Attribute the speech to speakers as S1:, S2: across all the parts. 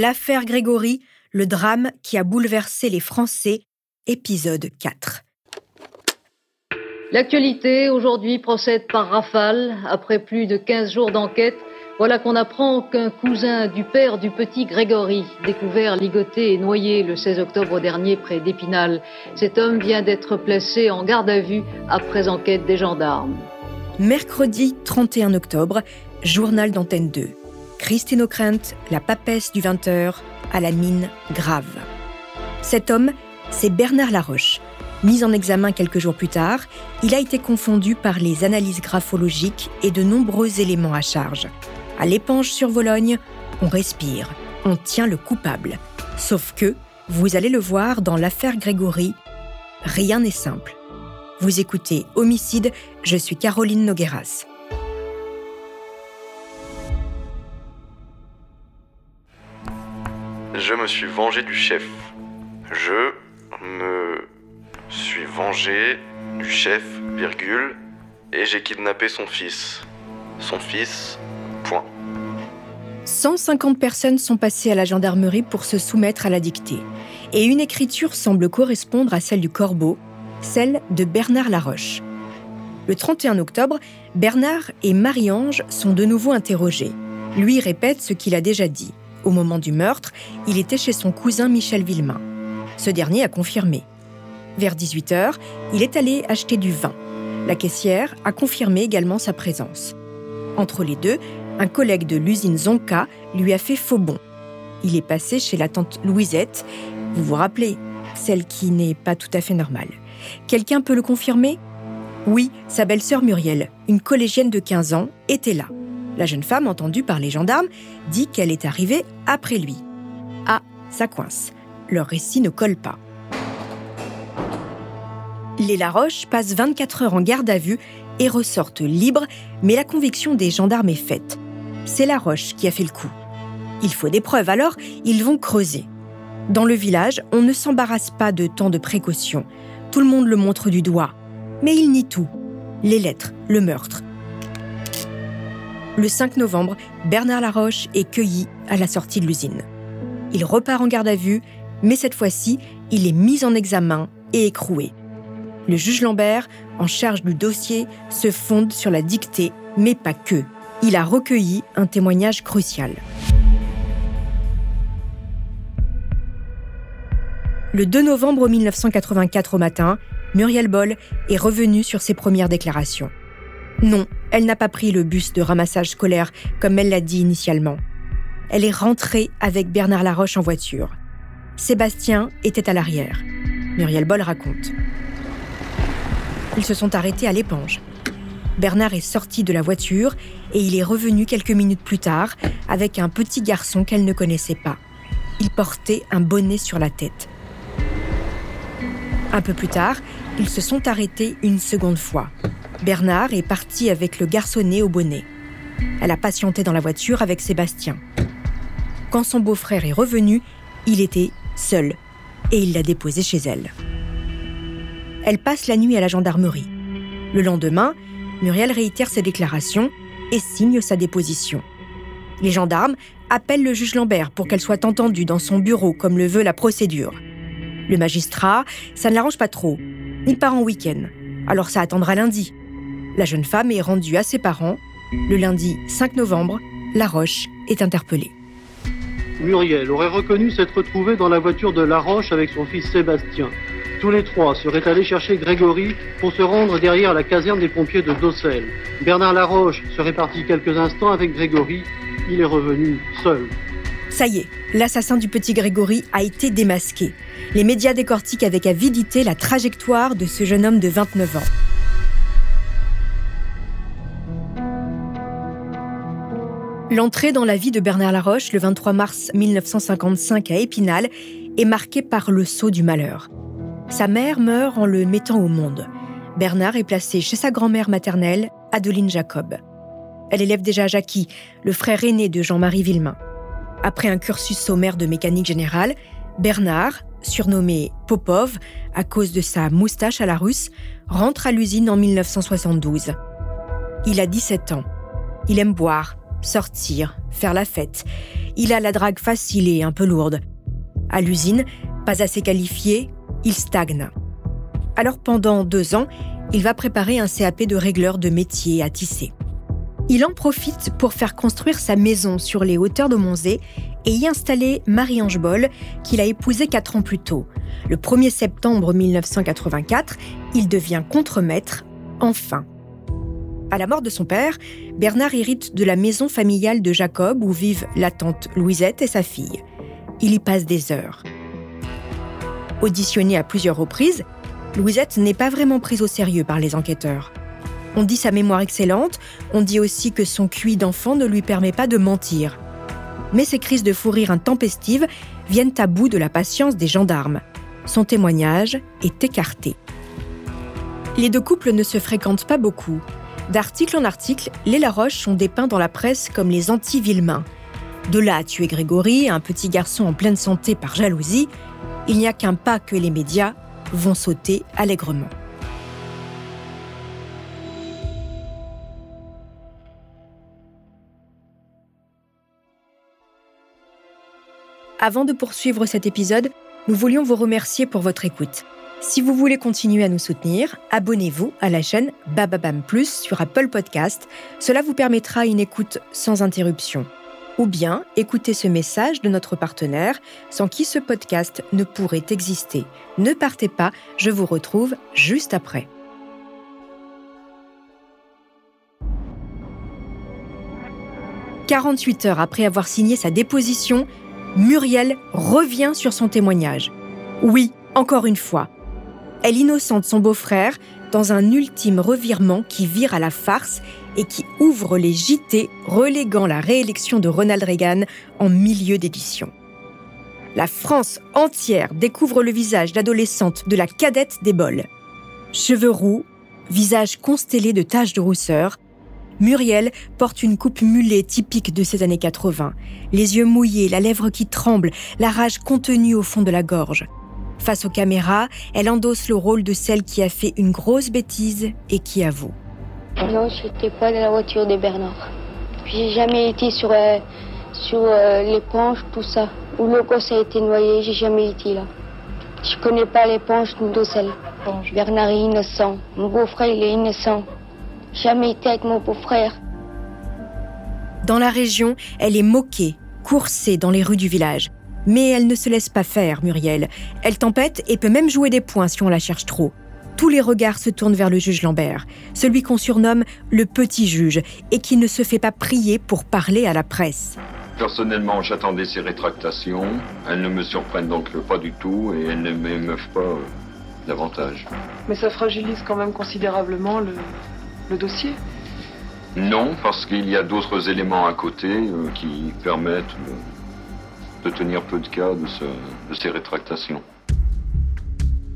S1: L'affaire Grégory, le drame qui a bouleversé les Français, épisode 4.
S2: L'actualité aujourd'hui procède par rafale. Après plus de 15 jours d'enquête, voilà qu'on apprend qu'un cousin du père du petit Grégory, découvert ligoté et noyé le 16 octobre dernier près d'Épinal, cet homme vient d'être placé en garde à vue après enquête des gendarmes.
S1: Mercredi 31 octobre, journal d'antenne 2. Christine O'Krent, la papesse du 20h, à la mine grave. Cet homme, c'est Bernard Laroche. Mis en examen quelques jours plus tard, il a été confondu par les analyses graphologiques et de nombreux éléments à charge. À l'épanche sur Vologne, on respire, on tient le coupable. Sauf que, vous allez le voir dans l'affaire Grégory, rien n'est simple. Vous écoutez Homicide, je suis Caroline Nogueras.
S3: Je me suis vengé du chef. Je me suis vengé du chef, virgule, et j'ai kidnappé son fils. Son fils,
S1: 150 personnes sont passées à la gendarmerie pour se soumettre à la dictée. Et une écriture semble correspondre à celle du corbeau, celle de Bernard Laroche. Le 31 octobre, Bernard et Marie-Ange sont de nouveau interrogés. Lui répète ce qu'il a déjà dit. Au moment du meurtre, il était chez son cousin Michel Villemain. Ce dernier a confirmé. Vers 18h, il est allé acheter du vin. La caissière a confirmé également sa présence. Entre les deux, un collègue de l'usine Zonka lui a fait faux bon. Il est passé chez la tante Louisette, vous vous rappelez, celle qui n'est pas tout à fait normale. Quelqu'un peut le confirmer? Oui, sa belle-sœur Muriel, une collégienne de 15 ans, était là. La jeune femme, entendue par les gendarmes, dit qu'elle est arrivée après lui. Ah, ça coince. Leur récit ne colle pas. Les Laroche passent 24 heures en garde à vue et ressortent libres, mais la conviction des gendarmes est faite c'est la roche qui a fait le coup. Il faut des preuves, alors ils vont creuser. Dans le village, on ne s'embarrasse pas de tant de précautions. Tout le monde le montre du doigt. Mais il nie tout. Les lettres, le meurtre. Le 5 novembre, Bernard Laroche est cueilli à la sortie de l'usine. Il repart en garde à vue, mais cette fois-ci, il est mis en examen et écroué. Le juge Lambert, en charge du dossier, se fonde sur la dictée, mais pas que il a recueilli un témoignage crucial. Le 2 novembre 1984 au matin, Muriel Boll est revenue sur ses premières déclarations. Non, elle n'a pas pris le bus de ramassage scolaire comme elle l'a dit initialement. Elle est rentrée avec Bernard Laroche en voiture. Sébastien était à l'arrière. Muriel Boll raconte. Ils se sont arrêtés à l'épange. Bernard est sorti de la voiture et il est revenu quelques minutes plus tard avec un petit garçon qu'elle ne connaissait pas. Il portait un bonnet sur la tête. Un peu plus tard, ils se sont arrêtés une seconde fois. Bernard est parti avec le garçonnet au bonnet. Elle a patienté dans la voiture avec Sébastien. Quand son beau-frère est revenu, il était seul et il l'a déposé chez elle. Elle passe la nuit à la gendarmerie. Le lendemain, Muriel réitère ses déclarations et signe sa déposition. Les gendarmes appellent le juge Lambert pour qu'elle soit entendue dans son bureau comme le veut la procédure. Le magistrat, ça ne l'arrange pas trop. Il part en week-end, alors ça attendra lundi. La jeune femme est rendue à ses parents. Le lundi 5 novembre, Laroche est interpellée.
S4: Muriel aurait reconnu s'être retrouvée dans la voiture de Laroche avec son fils Sébastien. Tous les trois seraient allés chercher Grégory pour se rendre derrière la caserne des pompiers de Dossel. Bernard Laroche serait parti quelques instants avec Grégory. Il est revenu seul.
S1: Ça y est, l'assassin du petit Grégory a été démasqué. Les médias décortiquent avec avidité la trajectoire de ce jeune homme de 29 ans. L'entrée dans la vie de Bernard Laroche le 23 mars 1955 à Épinal est marquée par le saut du malheur. Sa mère meurt en le mettant au monde. Bernard est placé chez sa grand-mère maternelle, Adeline Jacob. Elle élève déjà Jackie, le frère aîné de Jean-Marie Villemain. Après un cursus sommaire de mécanique générale, Bernard, surnommé Popov à cause de sa moustache à la russe, rentre à l'usine en 1972. Il a 17 ans. Il aime boire, sortir, faire la fête. Il a la drague facile et un peu lourde. À l'usine, pas assez qualifié, il stagne. Alors pendant deux ans, il va préparer un CAP de régleur de métier à tisser. Il en profite pour faire construire sa maison sur les hauteurs de Monzé et y installer Marie-Ange Boll, qu'il a épousée quatre ans plus tôt. Le 1er septembre 1984, il devient contremaître, enfin. À la mort de son père, Bernard hérite de la maison familiale de Jacob où vivent la tante Louisette et sa fille. Il y passe des heures. Auditionnée à plusieurs reprises, Louisette n'est pas vraiment prise au sérieux par les enquêteurs. On dit sa mémoire excellente, on dit aussi que son QI d'enfant ne lui permet pas de mentir. Mais ces crises de fou rire intempestives viennent à bout de la patience des gendarmes. Son témoignage est écarté. Les deux couples ne se fréquentent pas beaucoup. D'article en article, les Laroche sont dépeints dans la presse comme les anti-Villemains. De là à tuer Grégory, un petit garçon en pleine santé par jalousie, il n'y a qu'un pas que les médias vont sauter allègrement. Avant de poursuivre cet épisode, nous voulions vous remercier pour votre écoute. Si vous voulez continuer à nous soutenir, abonnez-vous à la chaîne Bababam Plus sur Apple Podcast. Cela vous permettra une écoute sans interruption. Ou bien écoutez ce message de notre partenaire sans qui ce podcast ne pourrait exister. Ne partez pas, je vous retrouve juste après. « 48 heures après avoir signé sa déposition, Muriel revient sur son témoignage. Oui, encore une fois. Elle innocente son beau-frère dans un ultime revirement qui vire à la farce et qui ouvre les JT reléguant la réélection de Ronald Reagan en milieu d'édition. La France entière découvre le visage d'adolescente de la cadette des bols. Cheveux roux, visage constellé de taches de rousseur, Muriel porte une coupe mulet typique de ces années 80, les yeux mouillés, la lèvre qui tremble, la rage contenue au fond de la gorge. Face aux caméras, elle endosse le rôle de celle qui a fait une grosse bêtise et qui avoue.
S5: Non, je n'étais pas dans la voiture de Bernard. J'ai jamais été sur, euh, sur euh, l'éponge, tout ça. Où le gosse a été noyé, j'ai jamais été là. Je connais pas l'éponge ni d'Ocel. Bernard est innocent. Mon beau-frère, il est innocent jamais été avec mon beau-frère.
S1: Dans la région, elle est moquée, coursée dans les rues du village. Mais elle ne se laisse pas faire, Muriel. Elle tempête et peut même jouer des points si on la cherche trop. Tous les regards se tournent vers le juge Lambert, celui qu'on surnomme le petit juge et qui ne se fait pas prier pour parler à la presse.
S6: Personnellement, j'attendais ces rétractations. Elles ne me surprennent donc pas du tout et elles ne m'émeuvent pas euh, davantage.
S7: Mais ça fragilise quand même considérablement le, le dossier
S6: Non, parce qu'il y a d'autres éléments à côté euh, qui permettent de, tenir peu de cas de, ces rétractations.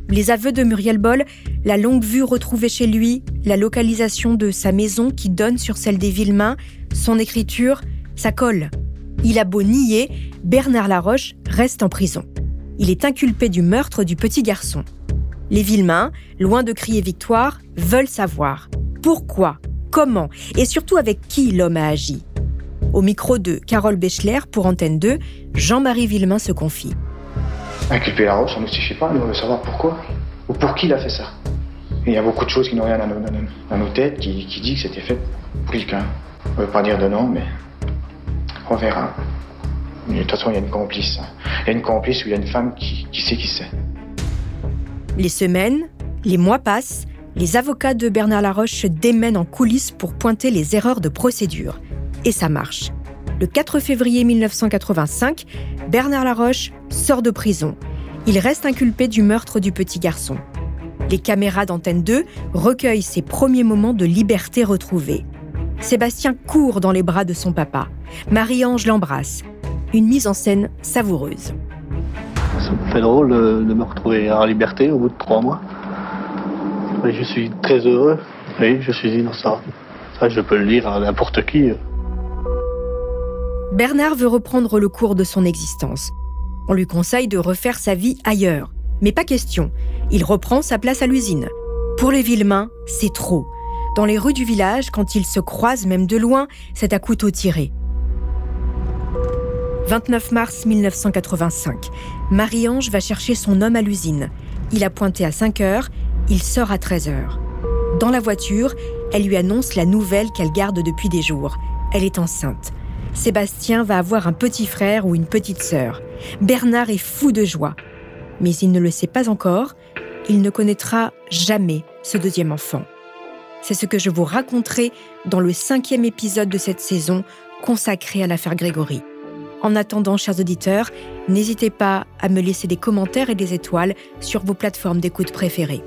S1: Les aveux de Muriel Boll, la longue vue retrouvée chez lui, la localisation de sa maison qui donne sur celle des Villemains, son écriture, ça colle. Il a beau nier, Bernard Laroche reste en prison. Il est inculpé du meurtre du petit garçon. Les Villemains, loin de crier victoire, veulent savoir pourquoi, comment et surtout avec qui l'homme a agi. Au micro de Carole Bechler pour Antenne 2, Jean-Marie Villemain se confie.
S8: Inculper la roche, on ne suffit pas, on veut savoir pourquoi ou pour qui il a fait ça. il y a beaucoup de choses qui n'ont rien dans nos, têtes qui, qui disent que c'était fait pour quelqu'un. On ne veut pas dire de nom, mais on verra. de toute façon, il y a une complice. Il y a une complice où il y a une femme qui, qui sait qui c'est.
S1: Les semaines, les mois passent les avocats de Bernard Laroche se démènent en coulisses pour pointer les erreurs de procédure. Et ça marche. Le 4 février 1985, Bernard Laroche sort de prison. Il reste inculpé du meurtre du petit garçon. Les caméras d'Antenne 2 recueillent ses premiers moments de liberté retrouvée. Sébastien court dans les bras de son papa. Marie-Ange l'embrasse. Une mise en scène savoureuse.
S4: Ça me fait drôle de me retrouver en liberté au bout de trois mois je suis très heureux. Oui, je suis innocent. Ça, je peux le dire à n'importe qui.
S1: Bernard veut reprendre le cours de son existence. On lui conseille de refaire sa vie ailleurs. Mais pas question. Il reprend sa place à l'usine. Pour les Villemains, c'est trop. Dans les rues du village, quand ils se croisent même de loin, c'est à couteau tiré. 29 mars 1985. Marie-Ange va chercher son homme à l'usine. Il a pointé à 5 heures, il sort à 13 heures. Dans la voiture, elle lui annonce la nouvelle qu'elle garde depuis des jours. Elle est enceinte. Sébastien va avoir un petit frère ou une petite sœur. Bernard est fou de joie. Mais il ne le sait pas encore. Il ne connaîtra jamais ce deuxième enfant. C'est ce que je vous raconterai dans le cinquième épisode de cette saison consacré à l'affaire Grégory. En attendant, chers auditeurs, n'hésitez pas à me laisser des commentaires et des étoiles sur vos plateformes d'écoute préférées.